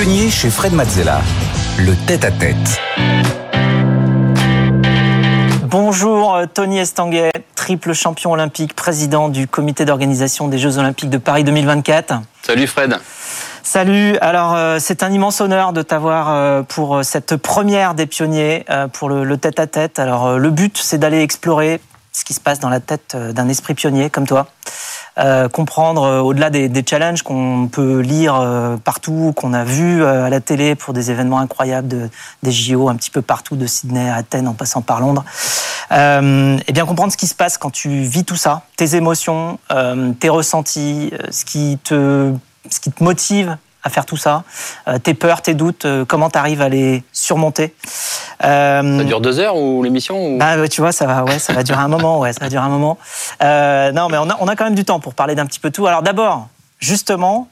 pionnier chez Fred Mazzella. Le tête-à-tête. Bonjour euh, Tony Estanguet, triple champion olympique, président du comité d'organisation des Jeux olympiques de Paris 2024. Salut Fred. Salut, alors euh, c'est un immense honneur de t'avoir euh, pour cette première des pionniers pour le tête-à-tête. Alors le but c'est d'aller explorer ce qui se passe dans la tête d'un esprit pionnier comme toi. Euh, comprendre euh, au-delà des, des, challenges qu'on peut lire euh, partout, qu'on a vu à la télé pour des événements incroyables de, des JO un petit peu partout, de Sydney à Athènes en passant par Londres. Euh, et bien comprendre ce qui se passe quand tu vis tout ça, tes émotions, tes ressentis, ce qui te ce qui te motive à faire tout ça euh, Tes peurs, tes doutes, euh, comment tu arrives à les surmonter euh, Ça dure deux heures ou l'émission bah, Tu vois, ça va, ouais, ça va durer un moment. Ouais, ça va durer un moment. non, mais on a, on a quand même du temps pour parler d'un petit peu tout. Alors d'abord, justement,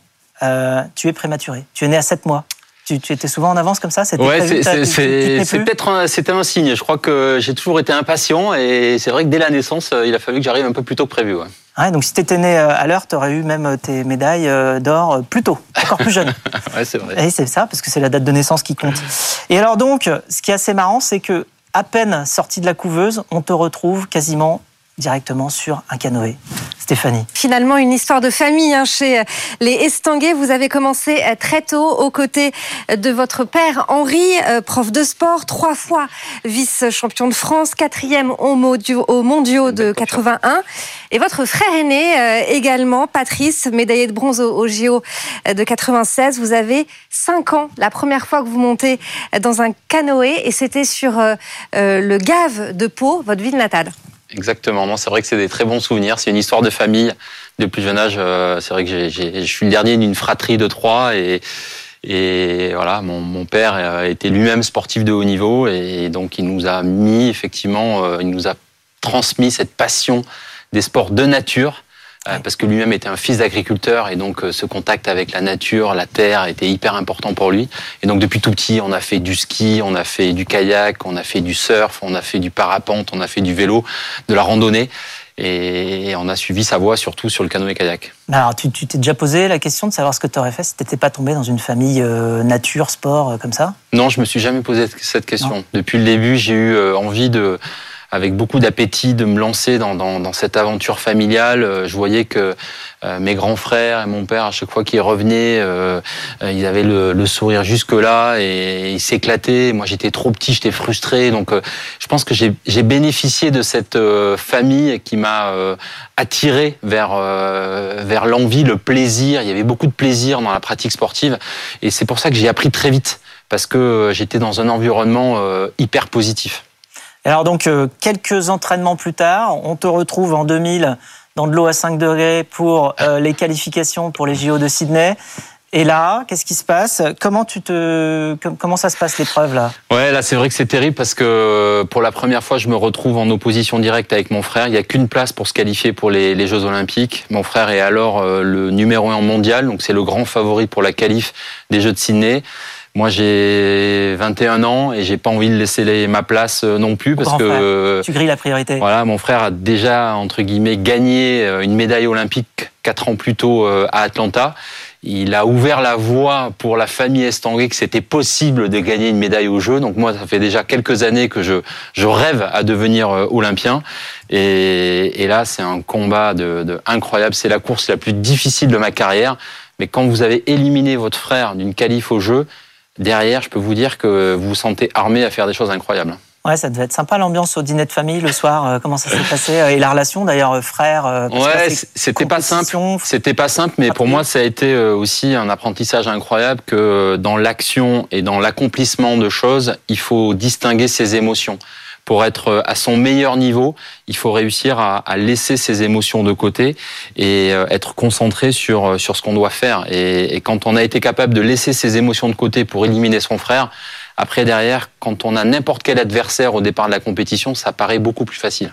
tu es prématuré. Tu es né à 7 mois. Tu, tu, étais souvent en avance comme ça C'était ouais, peut-être c'était un signe. Je crois que j'ai toujours été impatient et c'est vrai que dès la naissance, il a fallu que j'arrive un peu plus tôt que prévu. Ouais donc si tu étais né euh, à l'heure, tu aurais eu même euh, tes médailles euh, d'or plus tôt, encore plus jeune. ouais, c'est vrai. Et c'est ça, parce que c'est la date de naissance qui compte. Et alors donc, ce qui est assez marrant, c'est que à peine sorti de la couveuse, on te retrouve quasiment directement sur un canoë. Stéphanie. Finalement, une histoire de famille hein, chez les Estanguet. Vous avez commencé euh, très tôt aux côtés de votre père Henri, euh, prof de sport, trois fois vice-champion de France, quatrième au mondiaux de 81. Et votre frère aîné euh, également, Patrice, médaillé de bronze au, JO de 96. Vous avez cinq ans, la première fois que vous montez dans un canoë, et c'était sur le Gave de Pau, votre ville natale. Exactement. c'est vrai que c'est des très bons souvenirs. C'est une histoire de famille. De plus jeune âge, euh, c'est vrai que je suis le dernier d'une fratrie de trois et, voilà, mon, mon père était lui-même sportif de haut niveau et donc il nous a mis effectivement, euh, il nous a transmis cette passion des sports de nature euh, parce que lui-même était un fils d'agriculteur et donc euh, ce contact avec la nature, la terre était hyper important pour lui. Et donc depuis tout petit, on a fait du ski, on a fait du kayak, on a fait du surf, on a fait du parapente, on a fait du vélo, de la randonnée. Et on a suivi sa voie surtout sur le canoë-kayak. Alors, tu t'es déjà posé la question de savoir ce que tu aurais fait si tu n'étais pas tombé dans une famille euh, nature, sport, comme ça? Non, je me suis jamais posé cette question. Depuis le début, j'ai eu envie de avec beaucoup d'appétit de me lancer dans, dans, dans, cette aventure familiale. Euh, je voyais que euh, mes grands frères et mon père, à chaque fois qu'ils revenaient, euh, ils avaient le, le sourire jusque-là et ils s'éclataient. Moi, j'étais trop petit, j'étais frustré. Donc, je pense que j'ai bénéficié de cette famille qui m'a attiré vers, vers l'envie, le plaisir. Il y avait beaucoup de plaisir dans la pratique sportive. Et c'est pour ça que j'ai appris très vite parce que j'étais dans un environnement hyper positif. Alors donc, euh, quelques entraînements plus tard, on te retrouve en 2000 dans de l'eau à 5 degrés pour euh, les qualifications pour les JO de Sydney. Et là, qu'est-ce qui se passe? Comment ça se passe l'épreuve là? Ouais, là c'est vrai que c'est terrible parce que pour la première fois, je me retrouve en opposition directe avec mon frère. Il n'y a qu'une place pour se qualifier pour les, les, Jeux Olympiques. Mon frère est alors euh, le numéro un mondial, donc c'est le grand favori pour la qualif des Jeux de Sydney. Moi, j'ai 21 ans et j'ai pas envie de laisser ma place euh, non plus parce que tu grilles la priorité. Voilà, mon frère a déjà entre guillemets gagné euh, une médaille olympique quatre ans plus tôt euh, à Atlanta. Il a ouvert la voie pour la famille Estanguet que c'était possible de gagner une médaille au jeu. Donc moi, ça fait déjà quelques années que je, je rêve à devenir olympien. Et, et là, c'est un combat de, de incroyable. C'est la course la plus difficile de ma carrière. Mais quand vous avez éliminé votre frère d'une qualif au jeu, derrière, je peux vous dire que vous vous sentez armé à faire des choses incroyables. Ouais, ça devait être sympa l'ambiance au dîner de famille le soir. Euh, comment ça s'est passé euh, et la relation d'ailleurs euh, frère. ouais, c'était pas simple. C'était pas simple, mais pour moi ça a été aussi un apprentissage incroyable que dans l'action et dans l'accomplissement de choses, il faut distinguer ses émotions pour être euh, à son meilleur niveau, il faut réussir à, laisser ses émotions de côté et euh, être concentré sur, euh, sur ce qu'on doit faire. Et, et quand on a été capable de laisser ses émotions de côté pour éliminer son frère, après derrière, quand on a n'importe quel adversaire au départ de la compétition, ça paraît beaucoup plus facile.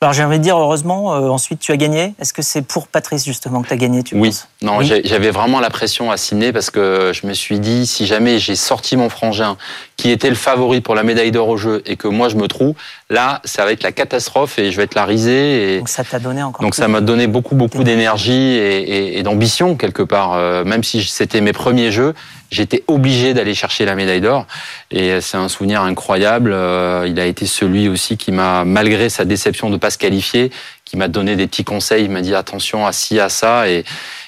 Alors j'ai envie de dire heureusement, euh, ensuite tu as gagné. Est-ce que c'est pour Patrice justement que tu as gagné tu Oui, penses? Non, j'avais vraiment la pression à Sydney parce que je me suis dit si jamais j'ai sorti mon frangin qui était le favori pour la médaille d'or au jeu et que moi je me trouve, là ça va être la catastrophe et je vais être la risée. Et... Donc ça t'a donné encore. Donc ça m'a donné beaucoup beaucoup d'énergie et, et, et d'ambition quelque part, euh, même si c'était mes premiers jeux. J'étais obligé d'aller chercher la médaille d'or. Et c'est un souvenir incroyable. Euh, il a été celui aussi qui m'a, malgré sa déception de pas se qualifier, qui m'a donné des petits conseils. Il m'a dit attention à ci, à ça. Et,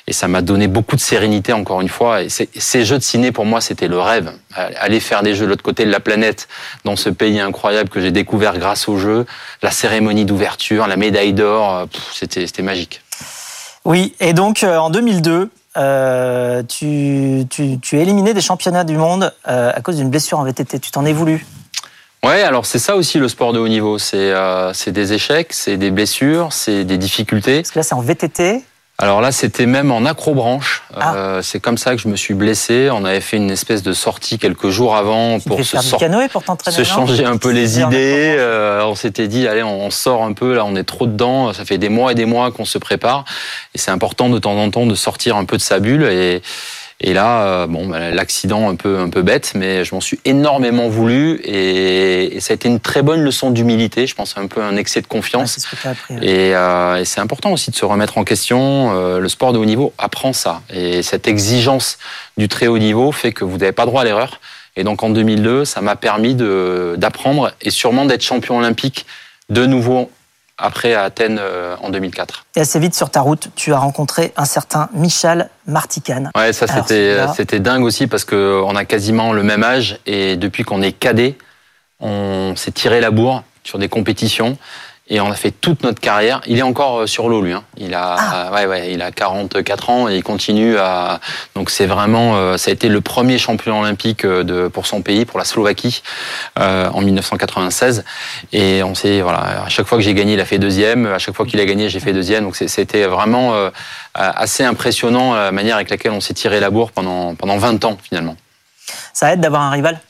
et ça m'a donné beaucoup de sérénité, encore une fois. Et ces jeux de ciné, pour moi, c'était le rêve. Aller faire des jeux de l'autre côté de la planète, dans ce pays incroyable que j'ai découvert grâce aux jeux, la cérémonie d'ouverture, la médaille d'or, c'était magique. Oui, et donc euh, en 2002, euh, tu, tu, tu, es éliminé des championnats du monde euh, à cause d'une blessure en VTT. Tu t'en es voulu Ouais, alors c'est ça aussi le sport de haut niveau. C'est des échecs, c'est des blessures, c'est des difficultés. Parce que là, c'est en VTT. Alors là, c'était même en acrobranche. Ah. Euh, c'est comme ça que je me suis blessé. On avait fait une espèce de sortie quelques jours avant pour se, se changer un peu les idées. Euh, on s'était dit, allez, on sort un peu. Là, on est trop dedans. Ça fait des mois et des mois qu'on se prépare. Et c'est important de temps en temps de sortir un peu de sa bulle. Et, et là, euh, bon, bah, l'accident un peu un peu bête, mais je m'en suis énormément voulu et, ça a été une très bonne leçon d'humilité. Je pense un peu un excès de confiance. Euh, et, c'est important aussi de se remettre en question. Euh, le sport de haut niveau apprend ça et cette exigence du très haut niveau fait que vous n'avez pas droit à l'erreur. Et donc en 2002, ça m'a permis d'apprendre et sûrement d'être champion olympique de nouveau après à Athènes euh, en 2004. Et assez vite sur ta route, tu as rencontré un certain Michel Martican. Ouais, ça c'était c'était dingue aussi parce que on a quasiment le même âge et depuis qu'on est cadet, on s'est tiré la bourre sur des compétitions et on a fait toute notre carrière. Il est encore euh, sur l'eau, lui. Hein. Il a, ah. ouais, ouais, il a 44 ans et il continue à. Donc c'est vraiment, euh, ça a été le premier champion olympique euh, de pour son pays, pour la Slovaquie, euh, en 1996. Et on sait, voilà, à chaque fois que j'ai gagné, il a fait deuxième. À chaque fois qu'il a gagné, j'ai fait deuxième. Donc c'était vraiment assez impressionnant la manière avec laquelle on s'est tiré la bourre pendant pendant 20 ans finalement. Ça aide d'avoir un rival?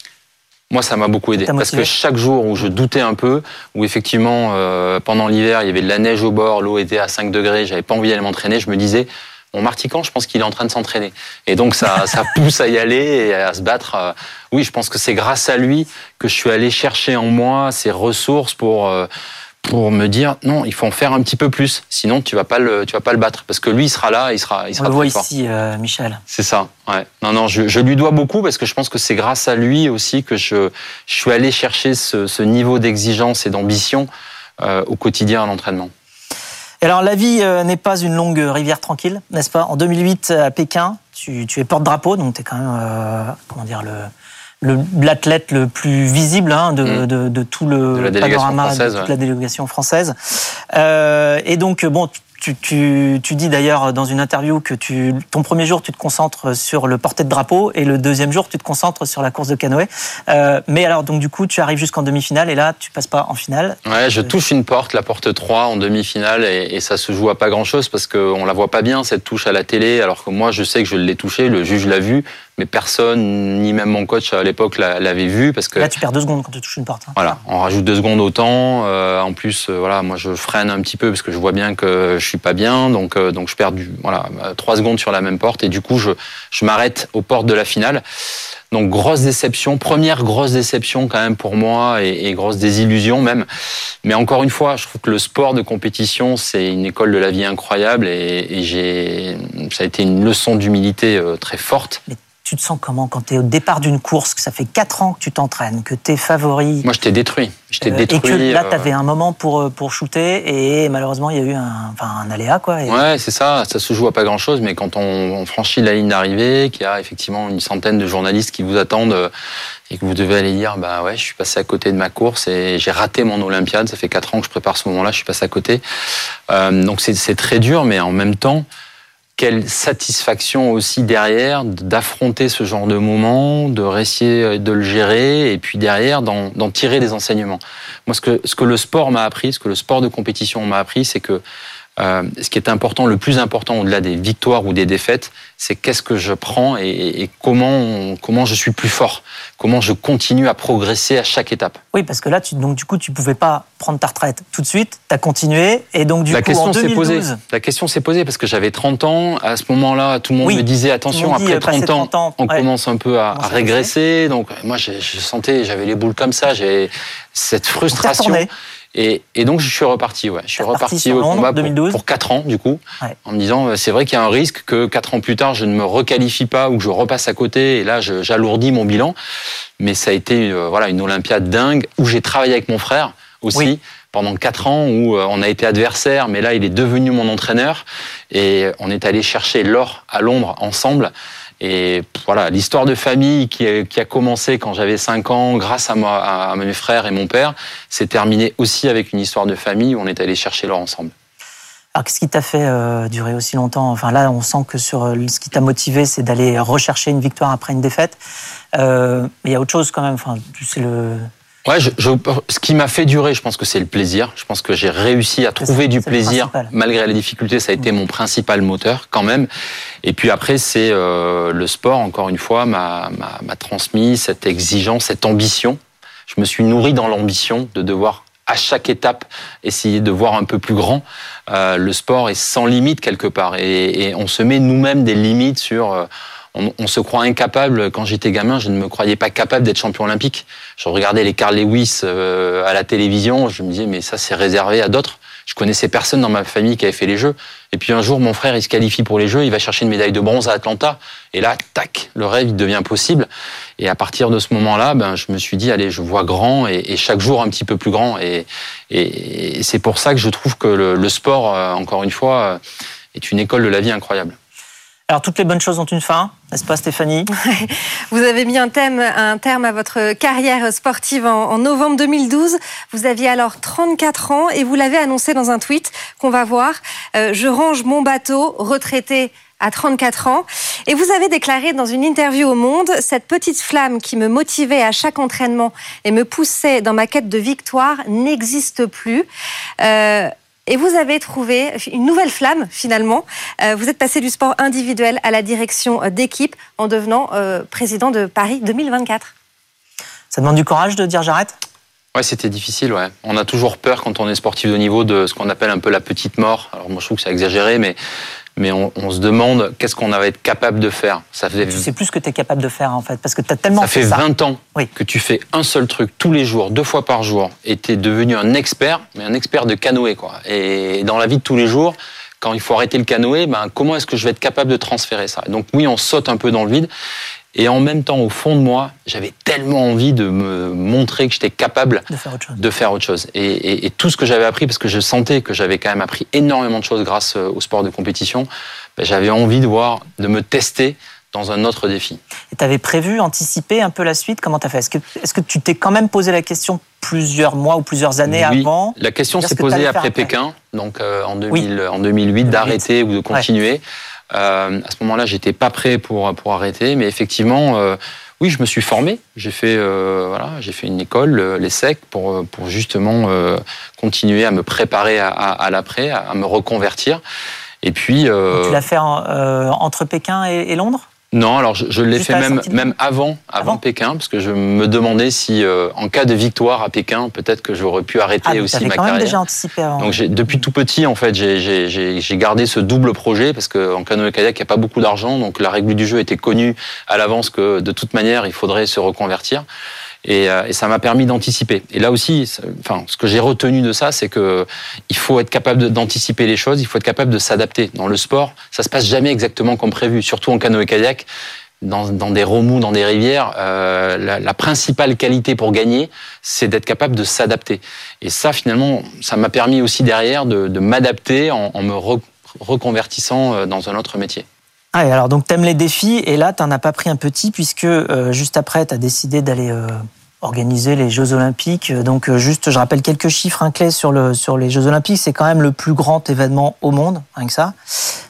Moi, ça m'a beaucoup aidé parce que chaque jour où je doutais un peu, où effectivement euh, pendant l'hiver il y avait de la neige au bord, l'eau était à 5 degrés, j'avais pas envie d'aller m'entraîner, je me disais mon Martican, je pense qu'il est en train de s'entraîner. Et donc ça, ça pousse à y aller et à se battre. Euh, oui, je pense que c'est grâce à lui que je suis allé chercher en moi ces ressources pour euh, pour me dire non, il faut en faire un petit peu plus, sinon tu vas pas le, tu vas pas le battre parce que lui il sera là, il sera, il sera. On le voit ici, euh, Michel. C'est ça. Ouais. Non, non, je, je, lui dois beaucoup parce que je pense que c'est grâce à lui aussi que je, je suis allé chercher ce, ce niveau d'exigence et d'ambition euh, au quotidien à l'entraînement. Et alors la vie euh, n'est pas une longue rivière tranquille, n'est-ce pas? En 2008 à Pékin, tu, tu es porte-drapeau, donc tu es quand même, comment dire, le l'athlète le, plus visible hein, de, mm. de, de, tout le panorama de toute la délégation française. Euh, et donc, bon, tu, tu, tu, dis d'ailleurs dans une interview que tu, ton premier jour, tu te concentres sur le porté de drapeau et le deuxième jour, tu te concentres sur la course de canoë. Euh, mais alors, donc du coup, tu arrives jusqu'en demi-finale et là, tu passes pas en finale. Ouais, je touche une porte, la porte 3 en demi-finale et, et, ça se joue à pas grand-chose parce qu'on la voit pas bien, cette touche à la télé, alors que moi, je sais que je l'ai touchée, le juge l'a vu, mais personne, ni même mon coach à l'époque l'avait vu parce que là tu perds deux secondes quand tu touches une porte. Hein. Voilà, on rajoute deux secondes au temps. Euh, en plus, euh, voilà, moi je freine un petit peu parce que je vois bien que je suis pas bien, donc euh, donc je perds du voilà trois secondes sur la même porte et du coup je je m'arrête aux portes de la finale. Donc grosse déception, première grosse déception quand même pour moi et, et, grosse désillusion même. Mais encore une fois, je trouve que le sport de compétition c'est une école de la vie incroyable et, et j'ai ça a été une leçon d'humilité très forte tu te sens comment quand tu es au départ d'une course, que ça fait 4 ans que tu t'entraînes, que tu es favori Moi, je t'ai détruit. Je t'ai détruit. Et que là, tu avais un moment pour, euh, pour shooter et malheureusement, il y a eu un, enfin, un aléa. Quoi, et... Ouais, c'est ça. Ça se joue à pas grand-chose, mais quand on, franchit la ligne d'arrivée, qu'il y a effectivement une centaine de journalistes qui vous attendent euh, et que vous devez aller dire, bah ouais, je suis passé à côté de ma course et j'ai raté mon Olympiade. Ça fait 4 ans que je prépare ce moment-là, je suis passé à côté. Euh, donc c'est très dur, mais en même temps, quelle satisfaction aussi derrière d'affronter ce genre de moment, de réussir de le gérer et puis derrière d'en tirer des enseignements. Moi, ce que, ce que le sport m'a appris, ce que le sport de compétition m'a appris, c'est que euh, ce qui est important, le plus important au-delà des victoires ou des défaites, c'est qu'est-ce que je prends et, comment comment je suis plus fort, comment je continue à progresser à chaque étape. Oui, parce que là, tu, donc du coup, tu pouvais pas prendre ta retraite tout de suite, tu as continué et donc du la coup question en 2012, posée. La question s'est posée parce que j'avais 30 ans à ce moment-là, tout le monde me disait attention après 30 ans, 30 ans, on commence un peu à, à régresser. Donc moi, je, je sentais, j'avais les boules comme ça, j'ai cette frustration. Et, et, donc, je suis reparti. Ouais. Je suis reparti au combat pour, pour 4 ans, du coup, en me disant, euh, c'est vrai qu'il y a un risque que 4 ans plus tard, je ne me requalifie pas ou que je repasse à côté. Et là, j'alourdis mon bilan. Mais ça a été euh, voilà, une Olympiade dingue où j'ai travaillé avec mon frère aussi. Pendant quatre ans où euh, on a été adversaires, mais là il est devenu mon entraîneur et on est allé chercher l'or à Londres ensemble. Et voilà, l'histoire de famille qui a, qui a commencé quand j'avais 5 ans, grâce à, moi, à mes frères et mon père, s'est terminée aussi avec une histoire de famille où on est allé chercher l'or ensemble. Alors, qu'est-ce qui t'a fait euh, durer aussi longtemps? Enfin, là, on sent que sur euh, ce qui t'a motivé, c'est d'aller rechercher une victoire après une défaite. Euh, mais il y a autre chose quand même. Enfin, c'est le, Ouais, je, je, ce qui m'a fait durer, je pense que c'est le plaisir. Je pense que j'ai réussi à trouver du plaisir malgré les difficultés. Ça a été mon principal moteur quand même. Et puis après, c'est euh, le sport, encore une fois, m'a transmis cette exigence, cette ambition. Je me suis nourri dans l'ambition de devoir à chaque étape essayer de voir un peu plus grand. Euh, le sport est sans limite quelque part et, et on se met nous-mêmes des limites sur... Euh, on, se croit incapable. Quand j'étais gamin, je ne me croyais pas capable d'être champion olympique. Je regardais les Carl Lewis euh, à la télévision, je me disais mais ça c'est réservé à d'autres. Je connaissais personne dans ma famille qui avait fait les Jeux. Et puis un jour, mon frère, il se qualifie pour les Jeux, il va chercher une médaille de bronze à Atlanta. Et là, tac, le rêve, devient possible. Et à partir de ce moment-là, ben, je me suis dit, allez, je vois grand et, chaque jour un petit peu plus grand. Et, et, c'est pour ça que je trouve que le, le sport, euh, encore une fois, euh, est une école de la vie incroyable. Alors, toutes les bonnes choses ont une fin, n'est-ce pas, Stéphanie? Vous avez mis un, thème, un terme à votre carrière sportive en, novembre 2012. Vous aviez alors 34 ans et vous l'avez annoncé dans un tweet qu'on va voir. Euh, je range mon bateau, retraité à 34 ans. Et vous avez déclaré dans une interview au Monde, cette petite flamme qui me motivait à chaque entraînement et me poussait dans ma quête de victoire n'existe plus. Euh, et vous avez trouvé une nouvelle flamme finalement. Euh, vous êtes passé du sport individuel à la direction euh, d'équipe en devenant euh, président de Paris 2024. Ça demande du courage de dire j'arrête? Ouais, c'était difficile, ouais. On a toujours peur quand on est sportif de niveau de ce qu'on appelle un peu la petite mort. Alors moi je trouve que c'est exagéré, mais mais on, se demande qu'est-ce qu'on va être capable de faire. Ça fait... Tu sais plus ce que tu es capable de faire en fait, parce que tu as tellement ça fait, 20 ans que tu fais un seul truc tous les jours, deux fois par jour, et tu es devenu un expert, mais un expert de canoë. Quoi. Et dans la vie de tous les jours, quand il faut arrêter le canoë, ben, comment est-ce que je vais être capable de transférer ça? Donc oui, on saute un peu dans le vide. Et en même temps, au fond de moi, j'avais tellement envie de me montrer que j'étais capable de faire autre chose. De faire autre chose. Et, et, tout ce que j'avais appris, parce que je sentais que j'avais quand même appris énormément de choses grâce euh, au sport de compétition, ben, j'avais envie de voir, de me tester dans un autre défi. Et tu avais prévu, anticipé un peu la suite? Comment tu as fait? Est-ce que, est que tu t'es quand même posé la question plusieurs mois ou plusieurs années oui. avant? La question s'est posée après, Pékin, donc euh, en, 2000, en 2008, d'arrêter ou de continuer. Euh, à ce moment-là, j'étais pas prêt pour pour arrêter, mais effectivement, euh, oui, je me suis formé. J'ai fait euh, voilà, j'ai fait une école, l'ESSEC, pour pour justement continuer à me préparer à, à, l'après, à, me reconvertir. Et puis. tu l'as fait entre Pékin et Londres? Non, alors je, l'ai fait même, même avant, avant, Pékin, parce que je me demandais si, euh, en cas de victoire à Pékin, peut-être que j'aurais pu arrêter ah, aussi ma quand carrière. Même déjà anticipé avant. Donc depuis tout petit, en fait, j'ai gardé ce double projet parce qu'en canoë-kayak, il n'y a pas beaucoup d'argent, donc la règle du jeu était connue à l'avance que de toute manière, il faudrait se reconvertir. Euh, et, ça m'a permis d'anticiper. Et là aussi, enfin, ce que j'ai retenu de ça, c'est que il faut être capable d'anticiper les choses, il faut être capable de s'adapter. Dans le sport, ça se passe jamais exactement comme prévu, surtout en canoë-kayak. Dans, dans, des remous, dans des rivières, euh, la, la, principale qualité pour gagner, c'est d'être capable de s'adapter. Et ça, finalement, ça m'a permis aussi derrière de, de m'adapter en, en, me reconvertissant euh, dans un autre métier. Ah, alors donc t'aimes les défis et là t'en as pas pris un petit puisque euh, juste après t'as décidé d'aller euh, organiser les Jeux Olympiques. Donc euh, juste je rappelle quelques chiffres hein, clés sur le sur les Jeux Olympiques. C'est quand même le plus grand événement au monde, rien que ça.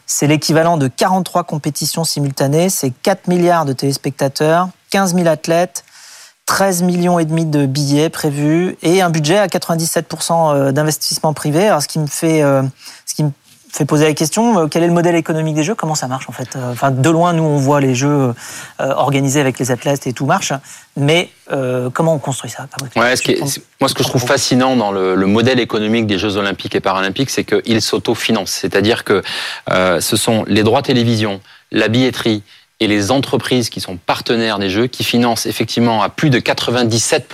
C'est l'équivalent de 43 compétitions simultanées. C'est 4 milliards de téléspectateurs, 15 000 athlètes. 13 millions et demi de billets prévus et un budget à 97% d'investissement privé. Alors ce qui me fait, fait poser la question euh, quel est le modèle économique des jeux? Comment ça marche en fait? Euh, Enfin, de loin, nous on voit les jeux euh, organisés avec les athlètes et tout marche, mais comment on construit ça? Ouais, ce Moi, ce que je trouve fascinant dans le, modèle économique des Jeux Olympiques et Paralympiques, c'est qu'ils s'autofinancent. C'est-à-dire que ce sont les droits télévision, la billetterie et les entreprises qui sont partenaires des Jeux qui financent effectivement à plus de 97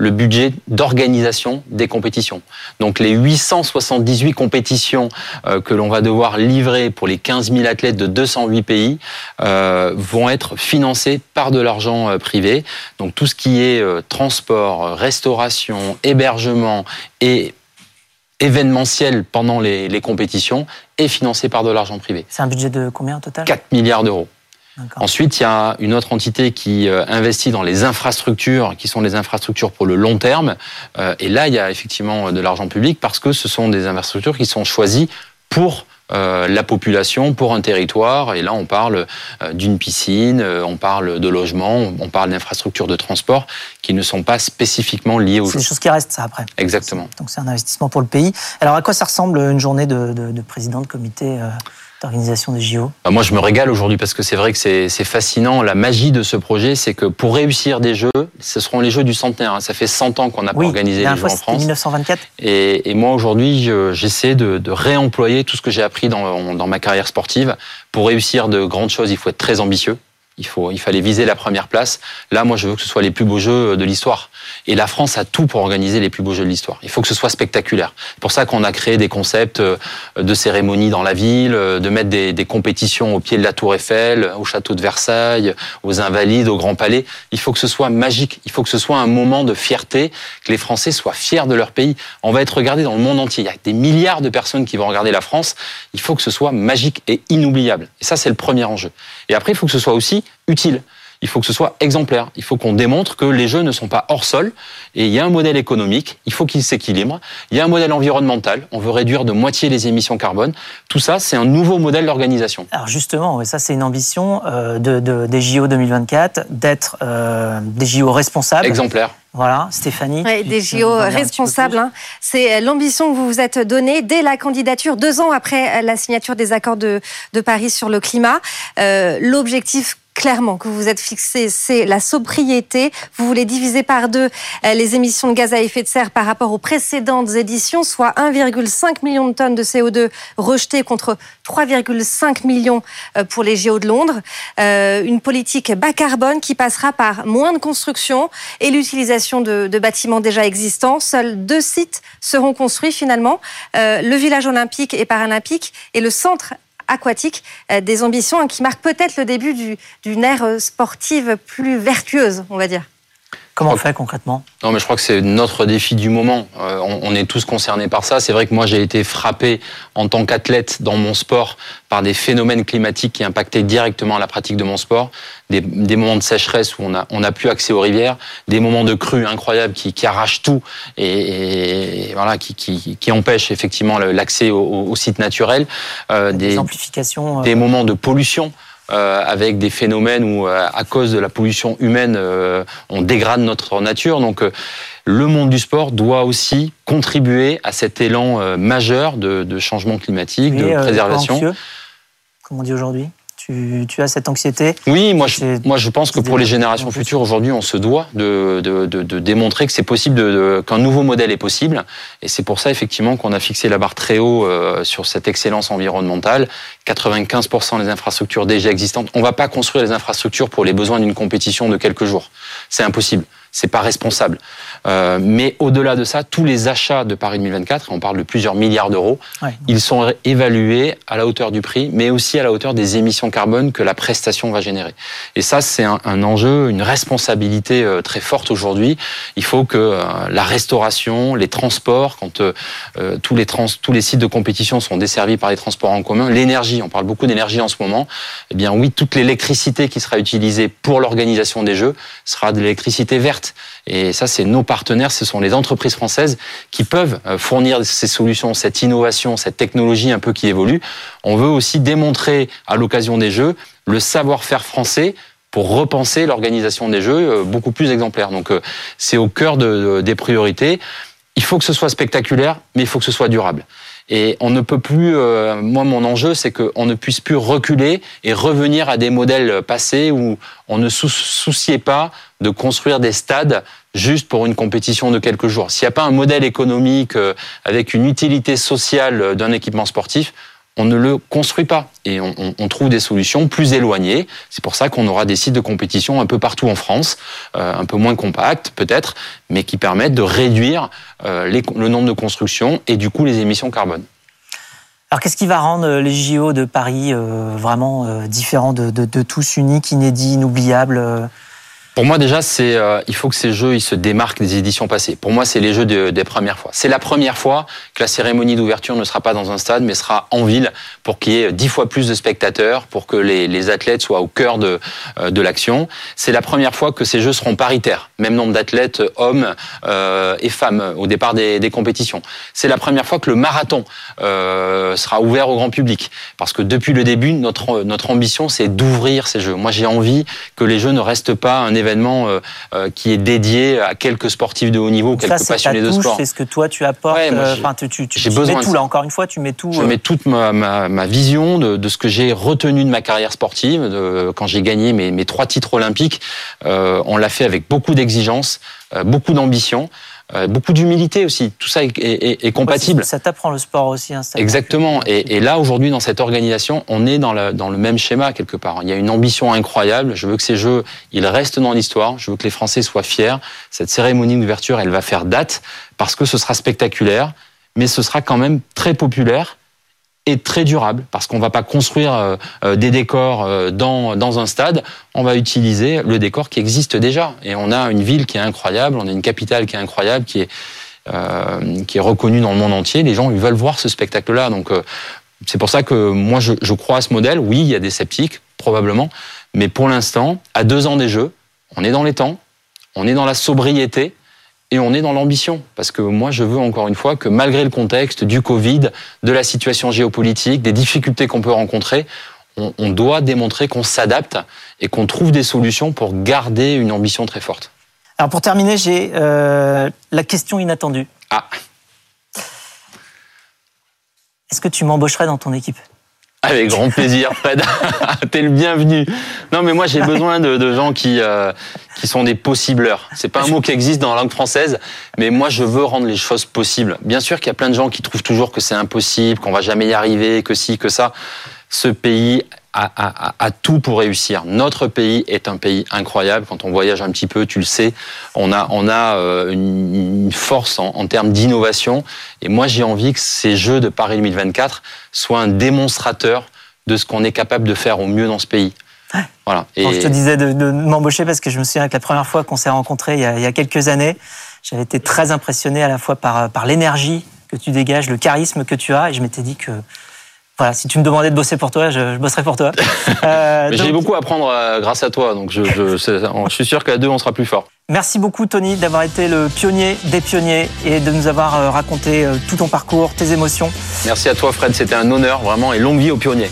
le budget d'organisation des compétitions. Donc les 878 compétitions euh, que l'on va devoir livrer pour les 15 000 athlètes de 208 pays euh, vont être financées par de l'argent euh, privé. Donc tout ce qui est transport, restauration, hébergement et événementiel pendant les, les compétitions est financé par de l'argent privé. C'est un budget de combien au total? 4 milliards d'euros. Ensuite, il y a une autre entité qui euh, investit dans les infrastructures, qui sont les infrastructures pour le long terme. Euh, et là, il y a effectivement de l'argent public parce que ce sont des infrastructures qui sont choisies pour euh, la population pour un territoire. Et là, on parle d'une piscine, on parle de logement, on parle d'infrastructures de transport qui ne sont pas spécifiquement liées au C'est des choses qui restent, ça, après. Exactement. Donc, c'est un investissement pour le pays. Alors, à quoi ça ressemble une journée de, de, de président de comité d'organisation des JO bah, Moi, je me régale aujourd'hui parce que c'est vrai que c'est fascinant. La magie de ce projet, c'est que pour réussir des Jeux, ce seront les Jeux du centenaire. Hein. Ça fait 100 ans qu'on n'a pas organisé les Jeux en France. 1924. Et, et moi, aujourd'hui, j'essaie de, de, réemployer tout ce que j'ai appris dans, dans ma carrière sportive. Pour réussir de grandes choses, il faut être très ambitieux. Il, faut, il fallait viser la première place. Là, moi, je veux que ce soit les plus beaux jeux de l'histoire. Et la France a tout pour organiser les plus beaux jeux de l'histoire. Il faut que ce soit spectaculaire. C'est pour ça qu'on a créé des concepts euh, de cérémonies dans la ville, euh, de mettre des, des, compétitions au pied de la Tour Eiffel, au château de Versailles, aux Invalides, au Grand Palais. Il faut que ce soit magique. Il faut que ce soit un moment de fierté, que les Français soient fiers de leur pays. On va être regardé dans le monde entier. Il y a des milliards de personnes qui vont regarder la France. Il faut que ce soit magique et inoubliable. Et ça, c'est le premier enjeu. Et après, il faut que ce soit aussi utile. Il faut que ce soit exemplaire. Il faut qu'on démontre que les jeux ne sont pas hors sol. Et il y a un modèle économique. Il faut qu'il s'équilibre. Il y a un modèle environnemental. On veut réduire de moitié les émissions carbone. Tout ça, c'est un nouveau modèle d'organisation. Alors justement, ça c'est une ambition euh, de, des JO 2024 d'être euh, des JO responsables. Exemplaires. Voilà, Stéphanie. des JO responsables. Hein. C'est l'ambition que vous vous êtes donnée dès la candidature, deux ans après la signature des accords de, de Paris sur le climat. Euh, L'objectif clairement que vous vous êtes fixé, c'est la sobriété. Vous voulez diviser par deux euh, les émissions de gaz à effet de serre par rapport aux précédentes éditions, soit 1,5 million de tonnes de CO2 rejetées contre 3,5 millions euh, pour les JO de Londres. Euh, une politique bas carbone qui passera par moins de construction et l'utilisation de, de, bâtiments déjà existants. Seuls deux sites seront construits finalement, le village olympique et paralympique et le centre aquatique, euh, des ambitions qui marquent peut-être le début d'une ère euh, sportive plus vertueuse, on va dire. Comment on fait concrètement? Non, mais je crois que c'est notre défi du moment. Euh, on, est tous concernés par ça. C'est vrai que moi, j'ai été frappé en tant qu'athlète dans mon sport par des phénomènes climatiques qui impactaient directement la pratique de mon sport. Des, moments de sécheresse où on a, on a plus accès aux rivières, des moments de crue incroyables qui, qui arrachent tout et, voilà, qui, qui, qui, empêchent effectivement l'accès aux, sites naturels. Euh, des, des, amplifications. Euh, des moments de pollution. Euh, avec des phénomènes où, euh, à cause de la pollution humaine, euh, on dégrade notre nature. Donc, le monde du sport doit aussi contribuer à cet élan majeur de, de changement climatique, de préservation. Comme on dit aujourd'hui tu, as cette anxiété Oui, moi je, moi je pense que pour les générations futures, aujourd'hui, on se doit de, de, de, démontrer que c'est possible, qu'un nouveau modèle est possible. Et c'est pour ça, effectivement, qu'on a fixé la barre très haut euh, sur cette excellence environnementale. 95% des infrastructures déjà existantes. On ne va pas construire les infrastructures pour les besoins d'une compétition de quelques jours. C'est impossible c'est pas responsable. Euh, mais au-delà de ça, tous les achats de Paris 2024, on parle de plusieurs milliards d'euros, ils sont évalués à la hauteur du prix, mais aussi à la hauteur des émissions carbone que la prestation va générer. Et ça, c'est un, un, enjeu, une responsabilité euh, très forte aujourd'hui. Il faut que euh, la restauration, les transports, quand euh, tous les trans, tous les sites de compétition sont desservis par les transports en commun, l'énergie, on parle beaucoup d'énergie en ce moment. Eh bien oui, toute l'électricité qui sera utilisée pour l'organisation des Jeux sera de l'électricité verte et ça, c'est nos partenaires, ce sont les entreprises françaises qui peuvent euh, fournir ces solutions, cette innovation, cette technologie un peu qui évolue. On veut aussi démontrer à l'occasion des Jeux le savoir-faire français pour repenser l'organisation des Jeux euh, beaucoup plus exemplaire. Donc euh, c'est au cœur des priorités. Il faut que ce soit spectaculaire, mais il faut que ce soit durable. Et on ne peut plus, moi mon enjeu, c'est qu'on ne puisse plus reculer et revenir à des modèles passés où on ne souciait pas de construire des stades juste pour une compétition de quelques jours. S'il n'y a pas un modèle économique euh, avec une utilité sociale d'un équipement sportif, on ne le construit pas et on, trouve des solutions plus éloignées. C'est pour ça qu'on aura des sites de compétition un peu partout en France, euh, un peu moins compacts peut-être, mais qui permettent de réduire euh, le nombre de constructions et du coup les émissions carbone. Alors qu'est-ce qui va rendre euh, les JO de Paris vraiment différents de, tous, uniques, inédits, inoubliables pour moi déjà, c'est euh, il faut que ces jeux ils se démarquent des éditions passées. Pour moi, c'est les jeux de, des premières fois. C'est la première fois que la cérémonie d'ouverture ne sera pas dans un stade, mais sera en ville pour qu'il y ait dix fois plus de spectateurs, pour que les, les athlètes soient au cœur de, euh, de l'action. C'est la première fois que ces jeux seront paritaires, même nombre d'athlètes hommes euh, et femmes au départ des, des compétitions. C'est la première fois que le marathon euh, sera ouvert au grand public, parce que depuis le début, notre notre ambition c'est d'ouvrir ces jeux. Moi, j'ai envie que les jeux ne restent pas un événement euh, euh, qui est dédié à quelques sportifs de haut niveau, quelques ça, passionnés touche, de sport. C'est ce que toi tu apportes. Ouais, euh, enfin, tu, tu, tu, besoin mets tout là. Encore une fois, tu mets tout. Je mets toute ma, ma, ma vision de, de, ce que j'ai retenu de ma carrière sportive, de, quand j'ai gagné mes, mes, trois titres olympiques. On l'a fait avec beaucoup d'exigence, beaucoup d'ambition. Euh, beaucoup d'humilité aussi. Tout ça est, est, est compatible. Ouais, ça t'apprend le sport aussi. Hein, Exactement. Et, et, là, aujourd'hui, dans cette organisation, on est dans, la, dans le même schéma quelque part. Il y a une ambition incroyable. Je veux que ces Jeux, ils restent dans l'histoire. Je veux que les Français soient fiers. Cette cérémonie d'ouverture, elle va faire date parce que ce sera spectaculaire, mais ce sera quand même très populaire très durable parce qu'on va pas construire euh, des décors euh, dans, dans un stade, on va utiliser le décor qui existe déjà et on a une ville qui est incroyable, on a une capitale qui est incroyable, qui est euh, qui est reconnue dans le monde entier. Les gens ils veulent voir ce spectacle-là, donc euh, c'est pour ça que moi je, je crois à ce modèle. Oui, il y a des sceptiques probablement, mais pour l'instant, à deux ans des Jeux, on est dans les temps, on est dans la sobriété et on est dans l'ambition. Parce que moi, je veux encore une fois que malgré le contexte du Covid, de la situation géopolitique, des difficultés qu'on peut rencontrer, on, on doit démontrer qu'on s'adapte et qu'on trouve des solutions pour garder une ambition très forte. Alors pour terminer, j'ai euh, la question inattendue. Ah. Est-ce que tu m'embaucherais dans ton équipe? Avec grand plaisir, Fred. T'es le bienvenu. Non, mais moi j'ai besoin de, gens qui euh, qui sont des possibleurs. C'est pas un mot qui existe dans la langue française, mais moi je veux rendre les choses possibles. Bien sûr qu'il y a plein de gens qui trouvent toujours que c'est impossible, qu'on va jamais y arriver, que si, que ça. Ce pays a, a, a, tout pour réussir. Notre pays est un pays incroyable. Quand on voyage un petit peu, tu le sais, on a, on a euh, une force en, en termes d'innovation. Et moi, j'ai envie que ces Jeux de Paris 2024 soient un démonstrateur de ce qu'on est capable de faire au mieux dans ce pays. Ouais. Voilà. Et... Bon, je te disais de, de m'embaucher parce que je me souviens que la première fois qu'on s'est rencontrés il y, a, il y a quelques années, j'avais été très impressionné à la fois par, par l'énergie que tu dégages, le charisme que tu as, et je m'étais dit que voilà, si tu me demandais de bosser pour toi, je, je bosserais pour toi. Euh, donc... J'ai beaucoup à apprendre euh, grâce à toi, donc je, je, je suis sûr qu'à deux, on sera plus fort. Merci beaucoup, Tony, d'avoir été le pionnier des pionniers et de nous avoir euh, raconté tout ton parcours, tes émotions. Merci à toi, Fred. C'était un honneur, vraiment, et longue vie aux pionniers.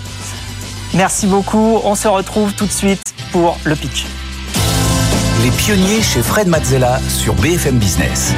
Merci beaucoup. On se retrouve tout de suite pour le pitch. Les pionniers chez Fred Mazzella sur BFM Business.